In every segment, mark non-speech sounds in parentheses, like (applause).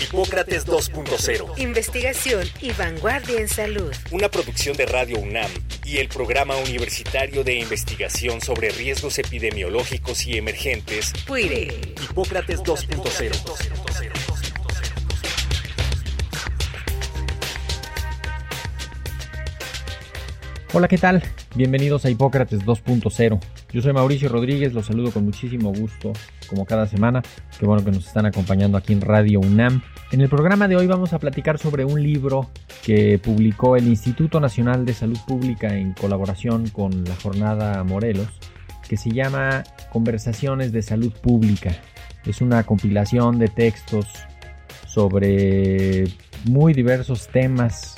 Hipócrates 2.0. Investigación y vanguardia en salud. Una producción de Radio UNAM y el Programa Universitario de Investigación sobre Riesgos Epidemiológicos y Emergentes. PUIRE. Hipócrates 2.0. Hola, ¿qué tal? Bienvenidos a Hipócrates 2.0. Yo soy Mauricio Rodríguez, los saludo con muchísimo gusto, como cada semana. Qué bueno que nos están acompañando aquí en Radio UNAM. En el programa de hoy vamos a platicar sobre un libro que publicó el Instituto Nacional de Salud Pública en colaboración con la Jornada Morelos, que se llama Conversaciones de Salud Pública. Es una compilación de textos sobre muy diversos temas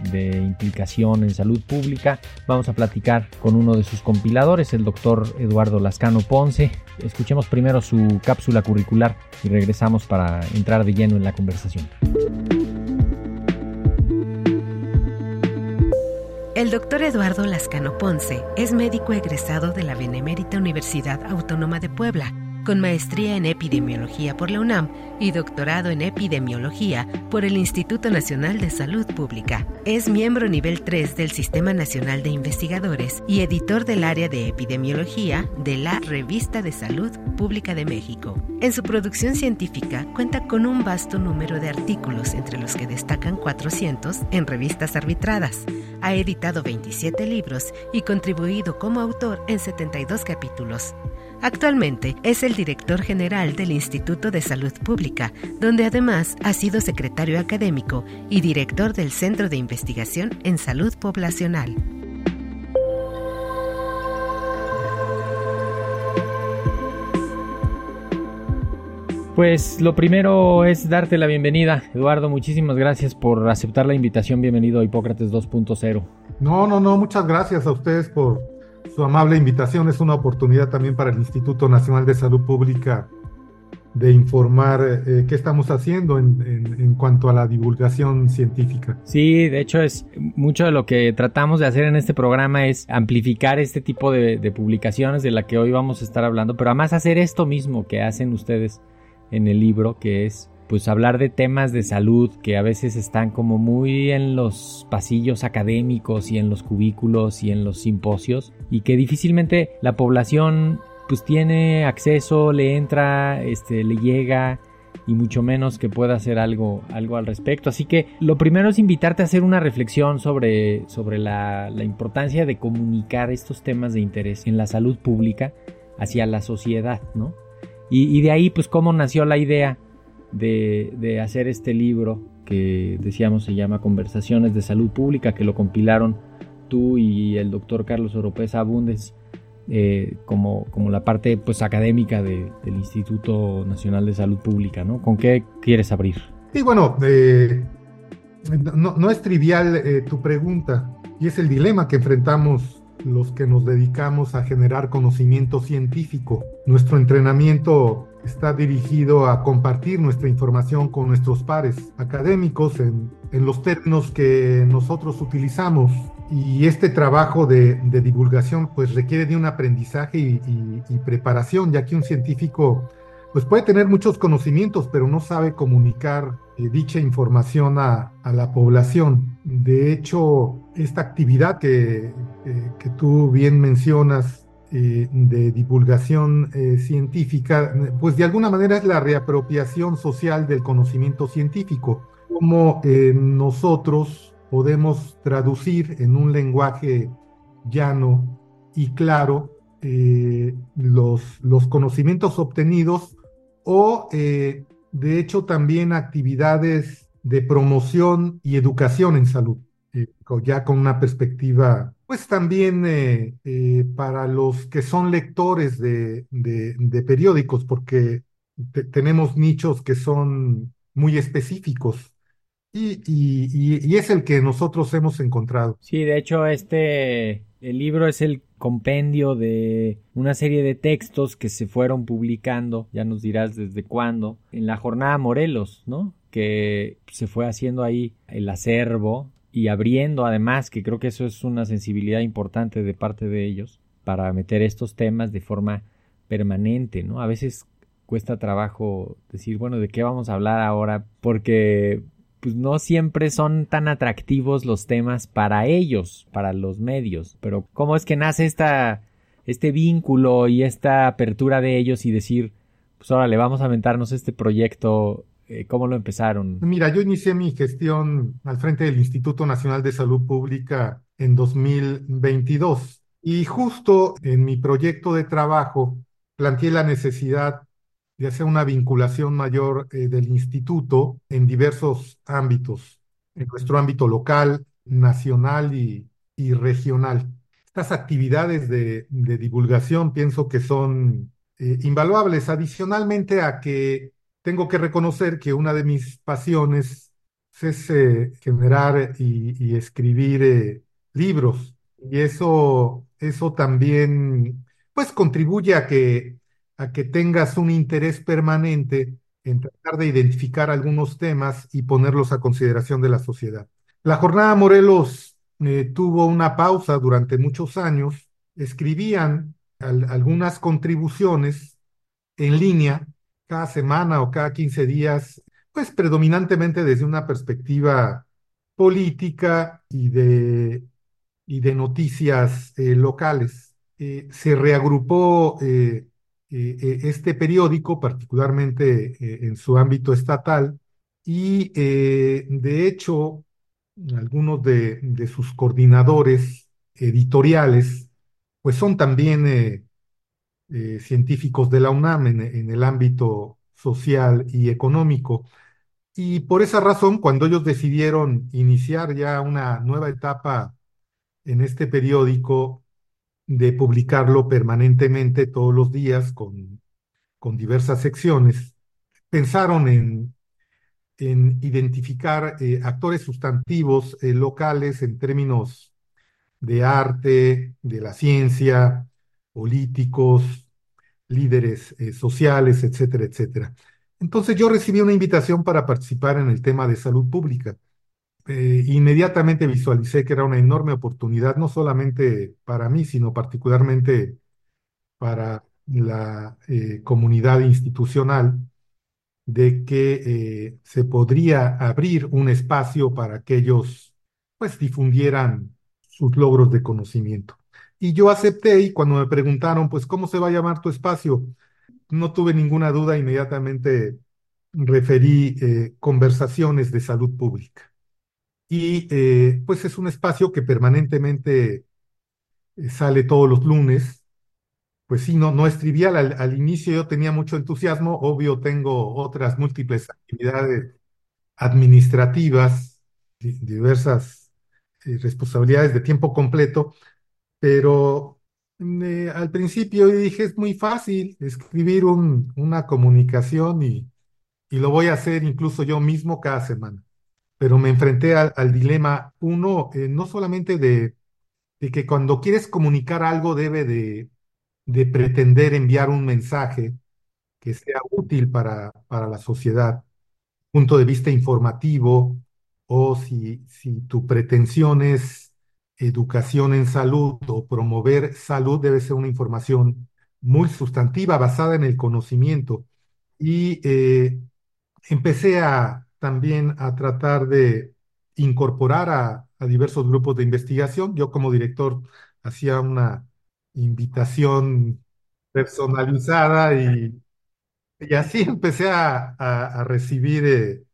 de implicación en salud pública. Vamos a platicar con uno de sus compiladores, el doctor Eduardo Lascano Ponce. Escuchemos primero su cápsula curricular y regresamos para entrar de lleno en la conversación. El doctor Eduardo Lascano Ponce es médico egresado de la Benemérita Universidad Autónoma de Puebla con maestría en epidemiología por la UNAM y doctorado en epidemiología por el Instituto Nacional de Salud Pública. Es miembro nivel 3 del Sistema Nacional de Investigadores y editor del área de epidemiología de la Revista de Salud Pública de México. En su producción científica cuenta con un vasto número de artículos, entre los que destacan 400 en revistas arbitradas. Ha editado 27 libros y contribuido como autor en 72 capítulos. Actualmente es el director general del Instituto de Salud Pública, donde además ha sido secretario académico y director del Centro de Investigación en Salud Poblacional. Pues lo primero es darte la bienvenida. Eduardo, muchísimas gracias por aceptar la invitación. Bienvenido a Hipócrates 2.0. No, no, no, muchas gracias a ustedes por su amable invitación. Es una oportunidad también para el Instituto Nacional de Salud Pública de informar eh, qué estamos haciendo en, cuanto a la divulgación científica. Sí, de hecho es mucho de lo que tratamos de hacer en este programa es amplificar este tipo de, de publicaciones de la que hoy vamos a estar hablando, pero además hacer esto mismo que hacen ustedes en el libro, que es pues hablar de temas de salud que a veces están como muy en los pasillos académicos y en los cubículos y en los simposios y que difícilmente la población pues tiene acceso, le entra, este, le llega y mucho menos que pueda hacer algo, algo al respecto. Así que lo primero es invitarte a hacer una reflexión sobre, sobre la, importancia de comunicar estos temas de interés en la salud pública hacia la sociedad, ¿no? Y, y de ahí pues cómo nació la idea de, hacer este libro que decíamos se llama Conversaciones de Salud Pública, que lo compilaron tú y el doctor Carlos Oropesa Abundes eh, como, como la parte pues académica del Instituto Nacional de Salud Pública, ¿no? ¿Con qué quieres abrir? Y bueno, eh, no, es trivial eh, tu pregunta y es el dilema que enfrentamos los que nos dedicamos a generar conocimiento científico. Nuestro entrenamiento está dirigido a compartir nuestra información con nuestros pares académicos en, los términos que nosotros utilizamos. Y este trabajo de, divulgación pues requiere de un aprendizaje y, preparación, ya que un científico pues puede tener muchos conocimientos, pero no sabe comunicar eh, dicha información a, la población. De hecho, esta actividad que, que tú bien mencionas eh, de divulgación eh, científica, pues de alguna manera es la reapropiación social del conocimiento científico, como eh, nosotros podemos traducir en un lenguaje llano y claro los, los conocimientos obtenidos o de hecho también actividades de promoción y educación en salud, ya con una perspectiva pues también eh, eh, para los que son lectores de, periódicos, porque tenemos nichos que son muy específicos y, es el que nosotros hemos encontrado. Sí, de hecho, este, El libro es el compendio de una serie de textos que se fueron publicando, ya nos dirás desde cuándo, en la jornada Morelos, ¿no? Que se fue haciendo ahí el acervo y abriendo además, que creo que eso es una sensibilidad importante de parte de ellos, para meter estos temas de forma permanente, ¿no? A veces cuesta trabajo decir, bueno, ¿de qué vamos a hablar ahora? Porque pues no siempre son tan atractivos los temas para ellos, para los medios. Pero ¿cómo es que nace esta, este vínculo y esta apertura de ellos y decir, pues ahora le vamos a aventarnos este proyecto? Eh, ¿Cómo lo empezaron? Mira, yo inicié mi gestión al frente del Instituto Nacional de Salud Pública en 2022 y justo en mi proyecto de trabajo planteé la necesidad de hacer una vinculación mayor eh, del instituto en diversos ámbitos, en nuestro ámbito local, nacional y, regional. Estas actividades de, divulgación pienso que son eh, invaluables, adicionalmente a que tengo que reconocer que una de mis pasiones es eh, generar y, escribir libros. Y eso, eso también, pues, contribuye a que a que tengas un interés permanente en tratar de identificar algunos temas y ponerlos a consideración de la sociedad. La jornada Morelos eh, tuvo una pausa durante muchos años, escribían algunas contribuciones en línea cada semana o cada 15 días, pues predominantemente desde una perspectiva política y de, y de noticias eh, locales. Eh, se reagrupó eh, este periódico, particularmente en su ámbito estatal, y de hecho algunos de, sus coordinadores editoriales, pues son también científicos de la UNAM en, el ámbito social y económico. Y por esa razón, cuando ellos decidieron iniciar ya una nueva etapa en este periódico, de publicarlo permanentemente todos los días con, con diversas secciones, pensaron en, en identificar eh, actores sustantivos eh, locales en términos de arte, de la ciencia, políticos, líderes eh, sociales, etcétera, etcétera. Entonces yo recibí una invitación para participar en el tema de salud pública. Eh, inmediatamente visualicé que era una enorme oportunidad, no solamente para mí, sino particularmente para la eh, comunidad institucional, de que se podría abrir un espacio para que ellos pues difundieran sus logros de conocimiento. Y yo acepté y cuando me preguntaron, pues, ¿cómo se va a llamar tu espacio? No tuve ninguna duda, inmediatamente referí conversaciones de salud pública y eh, pues es un espacio que permanentemente eh, sale todos los lunes. Pues sí, no, no es trivial. Al, inicio yo tenía mucho entusiasmo, obvio tengo otras múltiples actividades administrativas, diversas eh, responsabilidades de tiempo completo, pero al principio dije es muy fácil escribir una comunicación y, y lo voy a hacer incluso yo mismo cada semana pero me enfrenté al, dilema, uno, eh, no solamente de, que cuando quieres comunicar algo debe de, pretender enviar un mensaje que sea útil para, para la sociedad, punto de vista informativo, o si, si tu pretensión es educación en salud o promover salud, debe ser una información muy sustantiva, basada en el conocimiento. Y eh, empecé a, también a tratar de incorporar a, diversos grupos de investigación. Yo como director hacía una invitación personalizada y, así empecé a, recibir eh,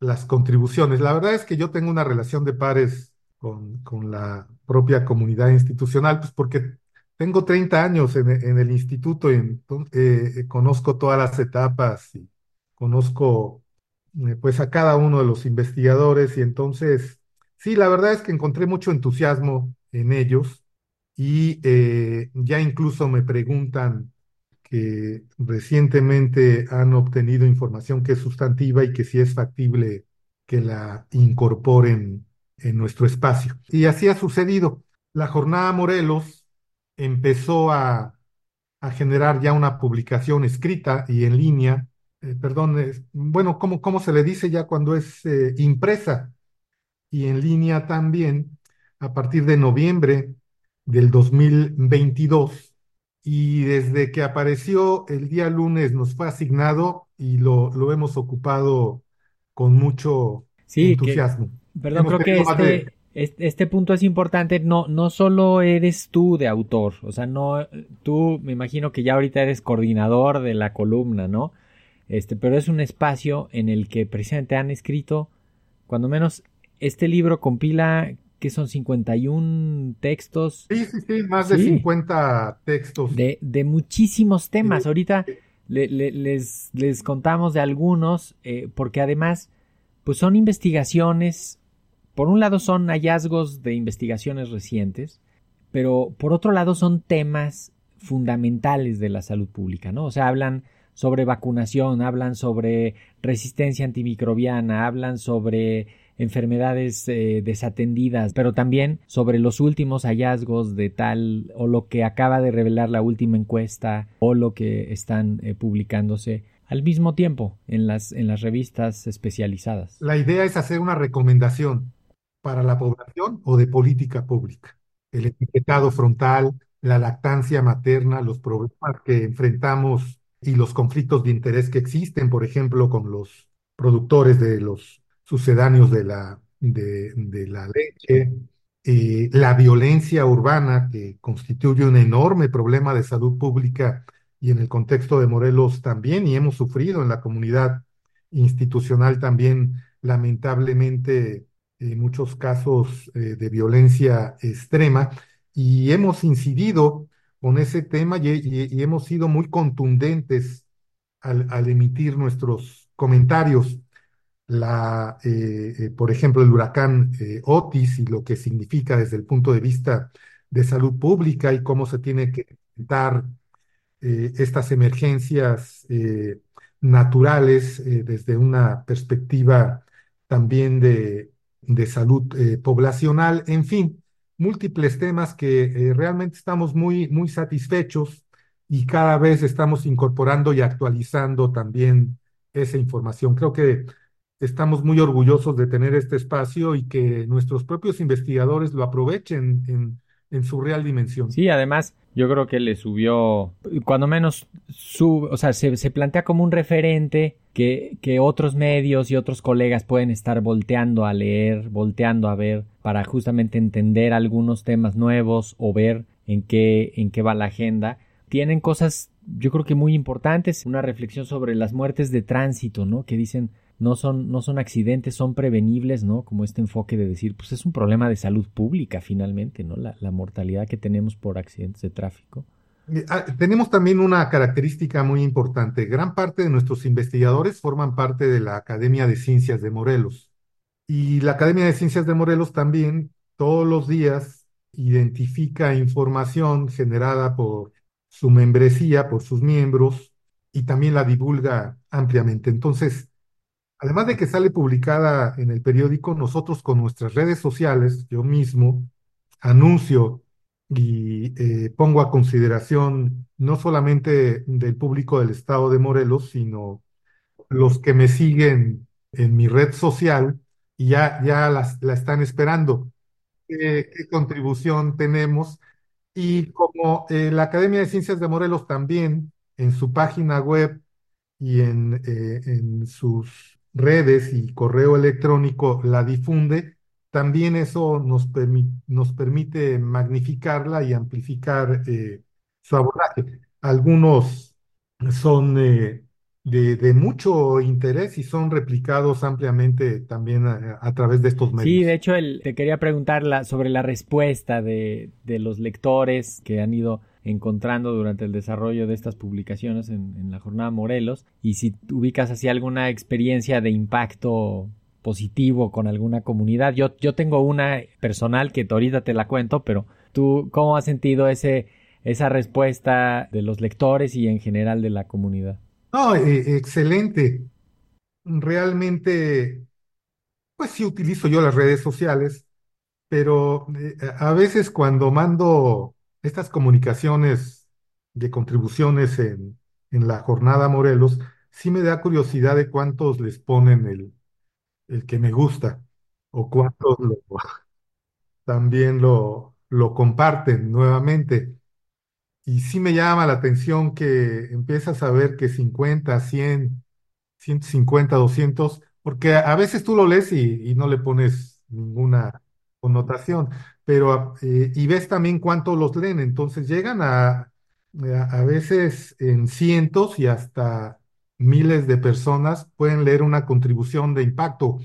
las contribuciones. La verdad es que yo tengo una relación de pares con, con la propia comunidad institucional, pues porque tengo 30 años en, el instituto y eh, conozco todas las etapas y conozco eh, pues a cada uno de los investigadores y entonces, sí, la verdad es que encontré mucho entusiasmo en ellos y eh, ya incluso me preguntan que recientemente han obtenido información que es sustantiva y que si es factible que la incorporen en nuestro espacio. Y así ha sucedido. la jornada Morelos empezó a, generar ya una publicación escrita y en línea, eh, perdón, bueno, ¿cómo, ¿cómo, se le dice ya cuando es eh, impresa y en línea también a partir de noviembre del 2022? Y desde que apareció el día lunes nos fue asignado y lo, lo hemos ocupado con mucho entusiasmo. Perdón, creo que este, este, punto es importante, no, no solo eres tú de autor, o sea, no, tú me imagino que ya ahorita eres coordinador de la columna, ¿no? Este, pero es un espacio en el que precisamente han escrito, cuando menos, este libro compila, que son 51 textos. Sí, sí, sí, más de 50 textos. De, de muchísimos temas. Ahorita les, les contamos de algunos, eh, porque además, pues son investigaciones por un lado son hallazgos de investigaciones recientes, pero por otro lado son temas fundamentales de la salud pública, ¿no? O sea, hablan sobre vacunación, hablan sobre resistencia antimicrobiana, hablan sobre enfermedades eh, desatendidas, pero también sobre los últimos hallazgos de tal o lo que acaba de revelar la última encuesta o lo que están eh, publicándose al mismo tiempo en las, en las revistas especializadas. La idea es hacer una recomendación para la población o de política pública. El etiquetado frontal, la lactancia materna, los problemas que enfrentamos y los conflictos de interés que existen, por ejemplo, con los productores de los sucedáneos de la, de, la leche, la violencia urbana, que constituye un enorme problema de salud pública y en el contexto de Morelos también, y hemos sufrido en la comunidad institucional también, lamentablemente, muchos casos eh, de violencia extrema y hemos incidido con ese tema y, hemos sido muy contundentes al, emitir nuestros comentarios. La, eh, eh, por ejemplo, el huracán Otis y lo que significa desde el punto de vista de salud pública y cómo se tiene que enfrentar estas emergencias naturales desde una perspectiva también de de salud eh, poblacional, en fin, múltiples temas que eh, realmente estamos muy, muy satisfechos y cada vez estamos incorporando y actualizando también esa información. Creo que estamos muy orgullosos de tener este espacio y que nuestros propios investigadores lo aprovechen en, en su real dimensión. Sí, además yo creo que le subió, cuando menos, su, o sea, se, se plantea como un referente que, que, otros medios y otros colegas pueden estar volteando a leer, volteando a ver, para justamente entender algunos temas nuevos o ver en qué, en qué va la agenda. Tienen cosas, yo creo que muy importantes, una reflexión sobre las muertes de tránsito, ¿no? Que dicen, no son, no son accidentes, son prevenibles, ¿no? Como este enfoque de decir, pues es un problema de salud pública finalmente, ¿no? La, mortalidad que tenemos por accidentes de tráfico. Ah, tenemos también una característica muy importante. Gran parte de nuestros investigadores forman parte de la Academia de Ciencias de Morelos. Y la Academia de Ciencias de Morelos también todos los días identifica información generada por su membresía, por sus miembros, y también la divulga ampliamente. Entonces, Además de que sale publicada en el periódico, nosotros con nuestras redes sociales, yo mismo, anuncio y eh, pongo a consideración no solamente del público del estado de Morelos, sino los que me siguen en mi red social y ya, ya la están esperando. ¿Qué, contribución tenemos? Y como eh, la Academia de Ciencias de Morelos también en su página web y en, eh, en sus redes y correo electrónico la difunde, también eso nos, nos permite magnificarla y amplificar eh, su abordaje. Algunos son eh, de, mucho interés y son replicados ampliamente también a, través de estos medios. Sí, de hecho, te quería preguntar sobre la respuesta de, de los lectores que han ido encontrando durante el desarrollo de estas publicaciones en, la jornada Morelos y si ubicas así alguna experiencia de impacto positivo con alguna comunidad. Yo, yo tengo una personal que ahorita te la cuento, pero tú, ¿cómo has sentido ese, esa respuesta de los lectores y en general de la comunidad? No, eh, excelente. Realmente, pues sí utilizo yo las redes sociales pero eh, a veces cuando mando estas comunicaciones de contribuciones en, en la jornada Morelos, sí me da curiosidad de cuántos les ponen el, el que me gusta o cuántos lo- (laughs) también lo, lo comparten nuevamente. Y sí me llama la atención que empiezas a ver que 50, 100, 150, 200, porque a, veces tú lo lees y, y no le pones ninguna connotación, pero eh, y ves también cuántos los leen, entonces llegan a, a, veces en cientos y hasta miles de personas pueden leer una contribución de impacto,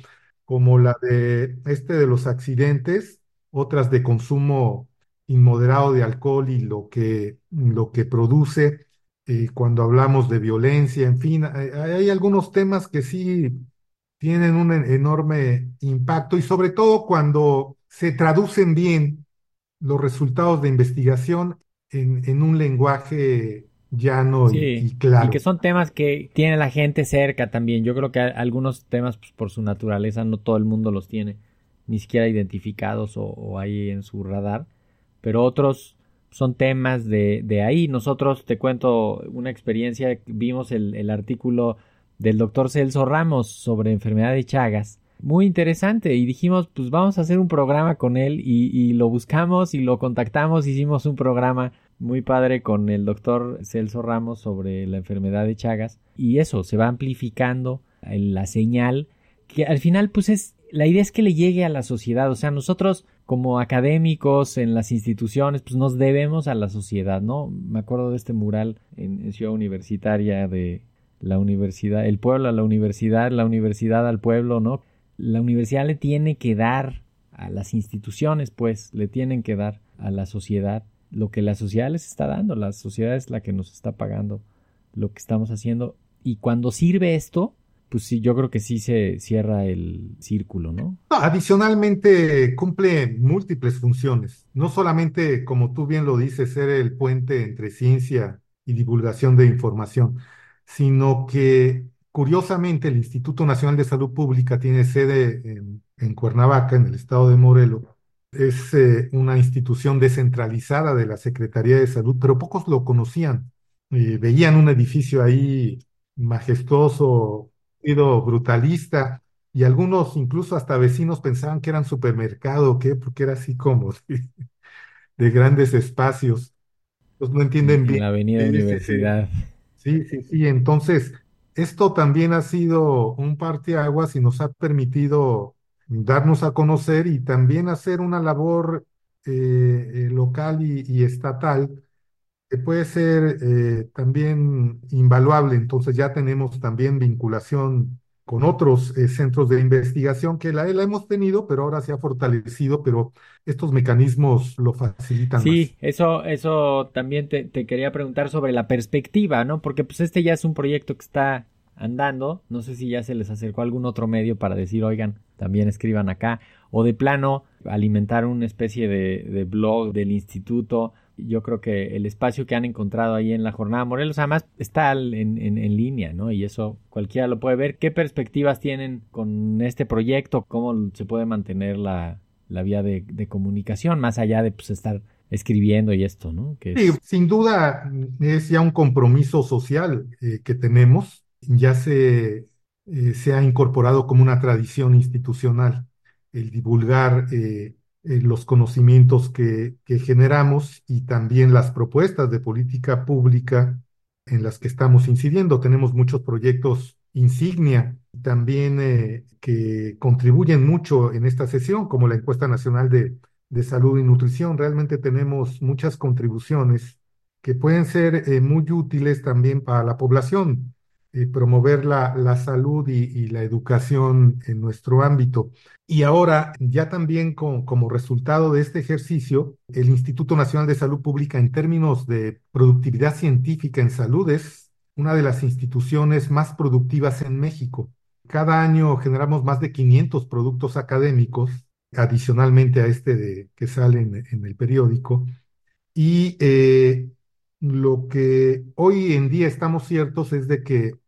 como la de este de los accidentes, otras de consumo inmoderado de alcohol y lo que, lo que produce eh, cuando hablamos de violencia, en fin, hay, algunos temas que sí tienen un en- enorme impacto y sobre todo cuando se traducen bien los resultados de investigación en, en un lenguaje llano y, Sí, y y que claro. son temas que tiene la gente cerca también. Yo creo que algunos temas, pues, por su naturaleza, no todo el mundo los tiene ni siquiera identificados o, o ahí en su radar, pero otros son temas de, de ahí. Nosotros, te cuento una experiencia, vimos el, el artículo del doctor Celso Ramos sobre enfermedad de Chagas. Muy interesante y dijimos, pues vamos a hacer un programa con él y, y lo buscamos y lo contactamos, hicimos un programa muy padre con el doctor Celso Ramos sobre la enfermedad de Chagas y eso se va amplificando la señal que al final pues es la idea es que le llegue a la sociedad, o sea, nosotros como académicos en las instituciones pues nos debemos a la sociedad, ¿no? Me acuerdo de este mural en, en Ciudad Universitaria de la universidad, el pueblo a la universidad, la universidad al pueblo, ¿no? La universidad le tiene que dar a las instituciones, pues, le tienen que dar a la sociedad lo que la sociedad les está dando, la sociedad es la que nos está pagando lo que estamos haciendo y cuando sirve esto, pues sí, yo creo que sí se cierra el círculo, ¿no? Adicionalmente cumple múltiples funciones, no solamente, como tú bien lo dices, ser el puente entre ciencia y divulgación de información, sino que curiosamente el Instituto Nacional de Salud Pública tiene sede en, en Cuernavaca, en el estado de Morelos. Es eh, una institución descentralizada de la Secretaría de Salud, pero pocos lo conocían. Eh, veían un edificio ahí majestuoso, brutalista y algunos, incluso hasta vecinos, pensaban que eran supermercado, ¿o ¿qué? Porque era así como (laughs) de, de grandes espacios. Pues no entienden En bien. la Avenida. Universidad. Sí, sí, sí. Entonces, esto también ha sido un parteaguas y nos ha permitido darnos a conocer y también hacer una labor eh, eh, local y, estatal que puede ser eh, también invaluable. Entonces ya tenemos también vinculación con otros eh, centros de investigación que la, la hemos tenido, pero ahora se ha fortalecido, pero estos mecanismos lo facilitan más. Sí, eso, eso también te, te quería preguntar sobre la perspectiva, ¿no? Porque pues este ya es un proyecto que está andando. No sé si ya se les acercó algún otro medio para decir, oigan, también escriban acá. O de plano, alimentar una especie de, de blog del instituto. Yo creo que el espacio que han encontrado ahí en la jornada Morelos, además está en, en, en línea, ¿no? Y eso cualquiera lo puede ver. ¿Qué perspectivas tienen con este proyecto? ¿Cómo se puede mantener la, la vía de, de comunicación más allá de pues, estar escribiendo y esto, ¿no? Que Sí, sin duda es ya un compromiso social eh, que tenemos, ya se, eh, se ha incorporado como una tradición institucional el divulgar eh, eh, los conocimientos que, generamos y también las propuestas de política pública en las que estamos incidiendo. Tenemos muchos proyectos insignia también que contribuyen mucho en esta sesión, como la encuesta nacional de de salud y nutrición. Realmente tenemos muchas contribuciones que pueden ser muy útiles también para la población, eh, promover la, la salud y, la educación en nuestro ámbito. Y ahora, ya también con, como resultado de este ejercicio, el Instituto Nacional de Salud Pública en términos de productividad científica en salud es una de las instituciones más productivas en México. Cada año generamos más de 500 productos académicos adicionalmente a este de, que sale en, en el periódico. Y eh, lo que hoy en día estamos ciertos es de que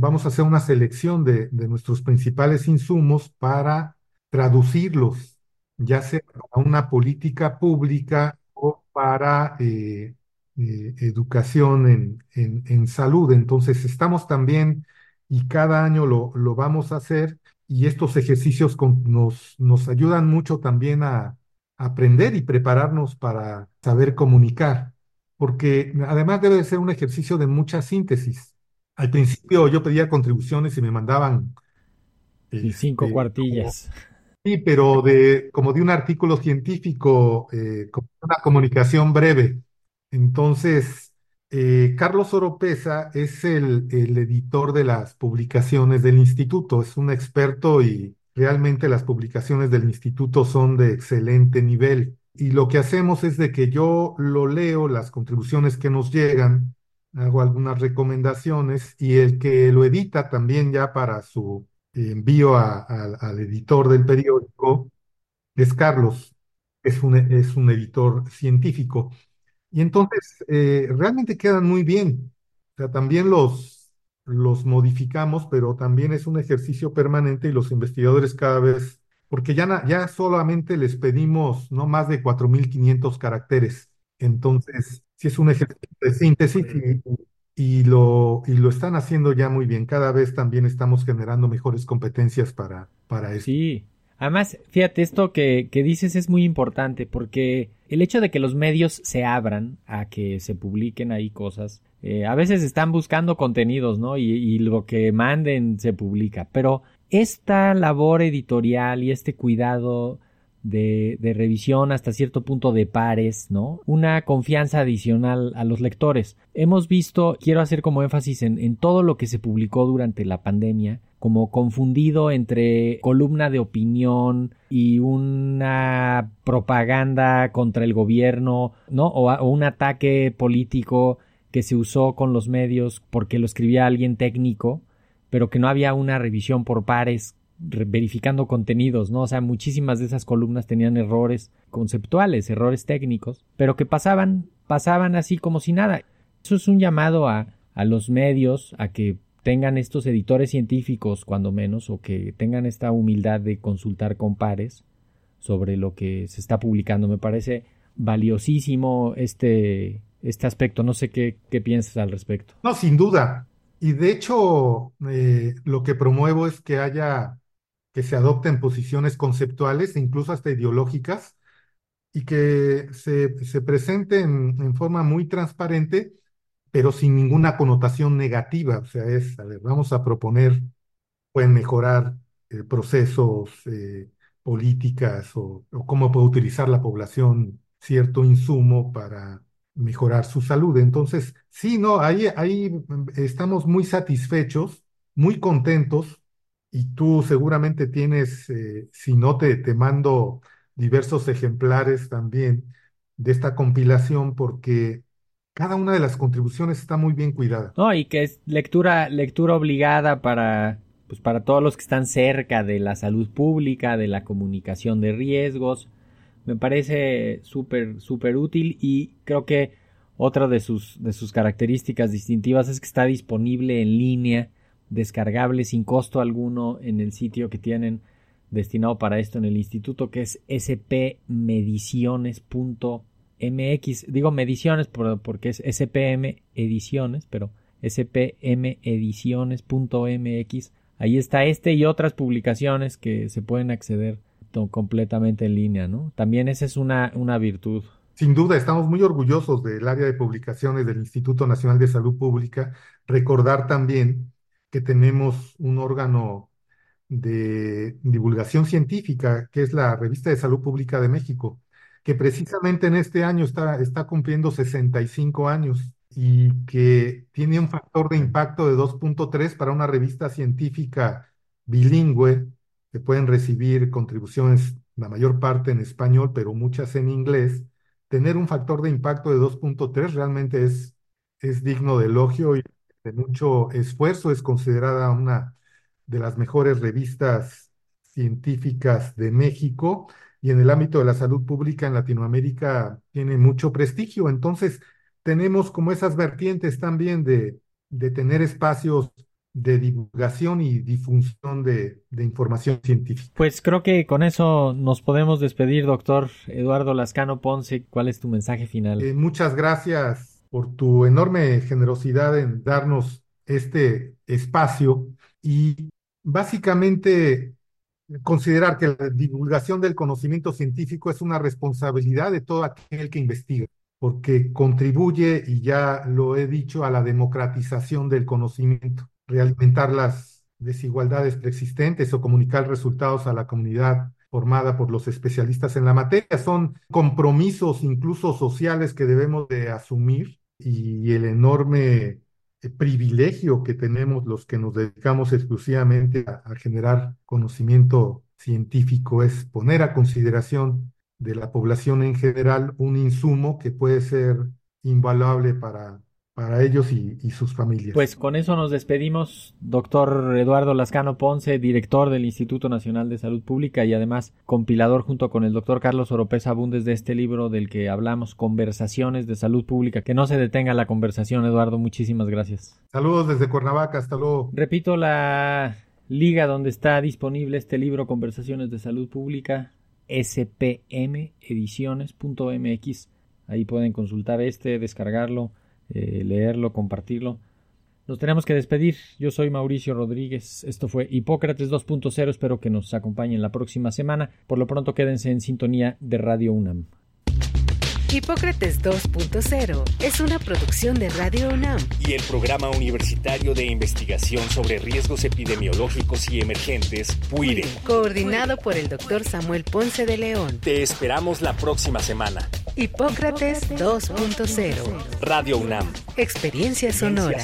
vamos a hacer una selección de, de nuestros principales insumos para traducirlos ya sea para una política pública o para eh, eh, educación en, en- salud. Entonces, estamos también, y cada año lo, lo vamos a hacer, y estos ejercicios nos, nos ayudan mucho también a aprender y prepararnos para saber comunicar, porque además debe de ser un ejercicio de mucha síntesis. Al principio yo pedía contribuciones y me mandaban cinco este, como cuartillas. Sí, pero de, como de un artículo científico, eh, como una comunicación breve. Entonces, eh, Carlos Oropesa es el, el editor de las publicaciones del instituto, es un experto y realmente las publicaciones del instituto son de excelente nivel. Y lo que hacemos es de que yo lo leo, las contribuciones que nos llegan, hago algunas recomendaciones y el que lo edita también ya para su envío al editor del periódico es Carlos, es un, es un editor científico. Y entonces eh, realmente quedan muy bien. O sea, también los, los modificamos, pero también es un ejercicio permanente y los investigadores cada vez, porque ya, ya solamente les pedimos no más de 4.500 caracteres. Entonces, sí es un ejercicio de síntesis y, y lo, y lo están haciendo ya muy bien. Cada vez también estamos generando mejores competencias para, para esto. Sí. Además, fíjate, esto que, que dices es muy importante porque el hecho de que los medios se abran a que se publiquen ahí cosas, eh, a veces están buscando contenidos, ¿no? Y, y lo que manden se publica, pero esta labor editorial y este cuidado de, de revisión hasta cierto punto de pares, ¿no? Una confianza adicional a los lectores. Hemos visto, quiero hacer como énfasis en, todo lo que se publicó durante la pandemia, como confundido entre columna de opinión y una propaganda contra el gobierno, ¿no? O, un ataque político que se usó con los medios porque lo escribía alguien técnico, pero que no había una revisión por pares verificando contenidos, ¿no? O sea, muchísimas de esas columnas tenían errores conceptuales, errores técnicos, pero que pasaban, pasaban así como si nada. Eso es un llamado a, a los medios a que tengan estos editores científicos, cuando menos, o que tengan esta humildad de consultar con pares sobre lo que se está publicando. Me parece valiosísimo este, este aspecto. No sé qué, qué piensas al respecto. No, sin duda. Y de hecho, eh, lo que promuevo es que haya, que se adopten posiciones conceptuales, incluso hasta ideológicas, y que se, se presenten en forma muy transparente pero sin ninguna connotación negativa. O sea, es, a ver, vamos a proponer, pueden mejorar eh, procesos, eh, políticas o, o, cómo puede utilizar la población cierto insumo para mejorar su salud. Entonces, sí, no, ahí, ahí estamos muy satisfechos, muy contentos. Y tú seguramente tienes, eh, si no te, te mando diversos ejemplares también de esta compilación, porque cada una de las contribuciones está muy bien cuidada. No, y que es lectura, lectura obligada para, pues para todos los que están cerca de la salud pública, de la comunicación de riesgos. Me parece súper, súper útil y creo que otra de sus, de sus características distintivas es que está disponible en línea, descargable sin costo alguno en el sitio que tienen destinado para esto en el instituto, que es spmediciones.com MX, digo mediciones porque es SPM Ediciones, pero spmediciones.mx. Ahí está este y otras publicaciones que se pueden acceder completamente en línea, ¿no? También esa es una, una virtud. Sin duda, estamos muy orgullosos del área de publicaciones del Instituto Nacional de Salud Pública. Recordar también que tenemos un órgano de divulgación científica, que es la Revista de Salud Pública de México, que precisamente en este año está, está cumpliendo 65 años y que tiene un factor de impacto de 2.3 para una revista científica bilingüe, que pueden recibir contribuciones, la mayor parte en español, pero muchas en inglés. Tener un factor de impacto de 2.3 realmente es, es digno de elogio y de mucho esfuerzo. Es considerada una de las mejores revistas científicas de México y en el ámbito de la salud pública en Latinoamérica tiene mucho prestigio. Entonces, tenemos como esas vertientes también de, de tener espacios de divulgación y difusión de, información científica. Pues creo que con eso nos podemos despedir, doctor Eduardo Lascano Ponce. ¿Cuál es tu mensaje final? Eh, muchas gracias por tu enorme generosidad en darnos este espacio y básicamente considerar que la divulgación del conocimiento científico es una responsabilidad de todo aquel que investiga, porque contribuye, y ya lo he dicho, a la democratización del conocimiento realimentar las desigualdades preexistentes o comunicar resultados a la comunidad formada por los especialistas en la materia. Son compromisos incluso sociales que debemos de asumir y el enorme eh, privilegio que tenemos los que nos dedicamos exclusivamente a, a generar conocimiento científico es poner a consideración de la población en general un insumo que puede ser invaluable para para ellos y, sus familias. Pues con eso nos despedimos, doctor Eduardo Lascano Ponce, director del Instituto Nacional de Salud Pública y además compilador junto con el doctor Carlos Oropesa Bundes de este libro del que hablamos, Conversaciones de Salud Pública. Que no se detenga la conversación, Eduardo, muchísimas gracias. Saludos desde Cuernavaca, hasta luego. Repito la liga donde está disponible este libro, Conversaciones de Salud Pública, spmediciones.mx. Ahí pueden consultar este, descargarlo eh, leerlo, compartirlo. Nos tenemos que despedir. Yo soy Mauricio Rodríguez. Esto fue Hipócrates 2.0. Espero que nos acompañen la próxima semana. Por lo pronto quédense en sintonía de Radio UNAM. Hipócrates 2.0 es una producción de Radio UNAM y el Programa Universitario de Investigación sobre Riesgos Epidemiológicos y Emergentes, PUIRE. Coordinado por el doctor Samuel Ponce de León. Te esperamos la próxima semana. Hipócrates 2.0 Radio UNAM. Experiencia sonora.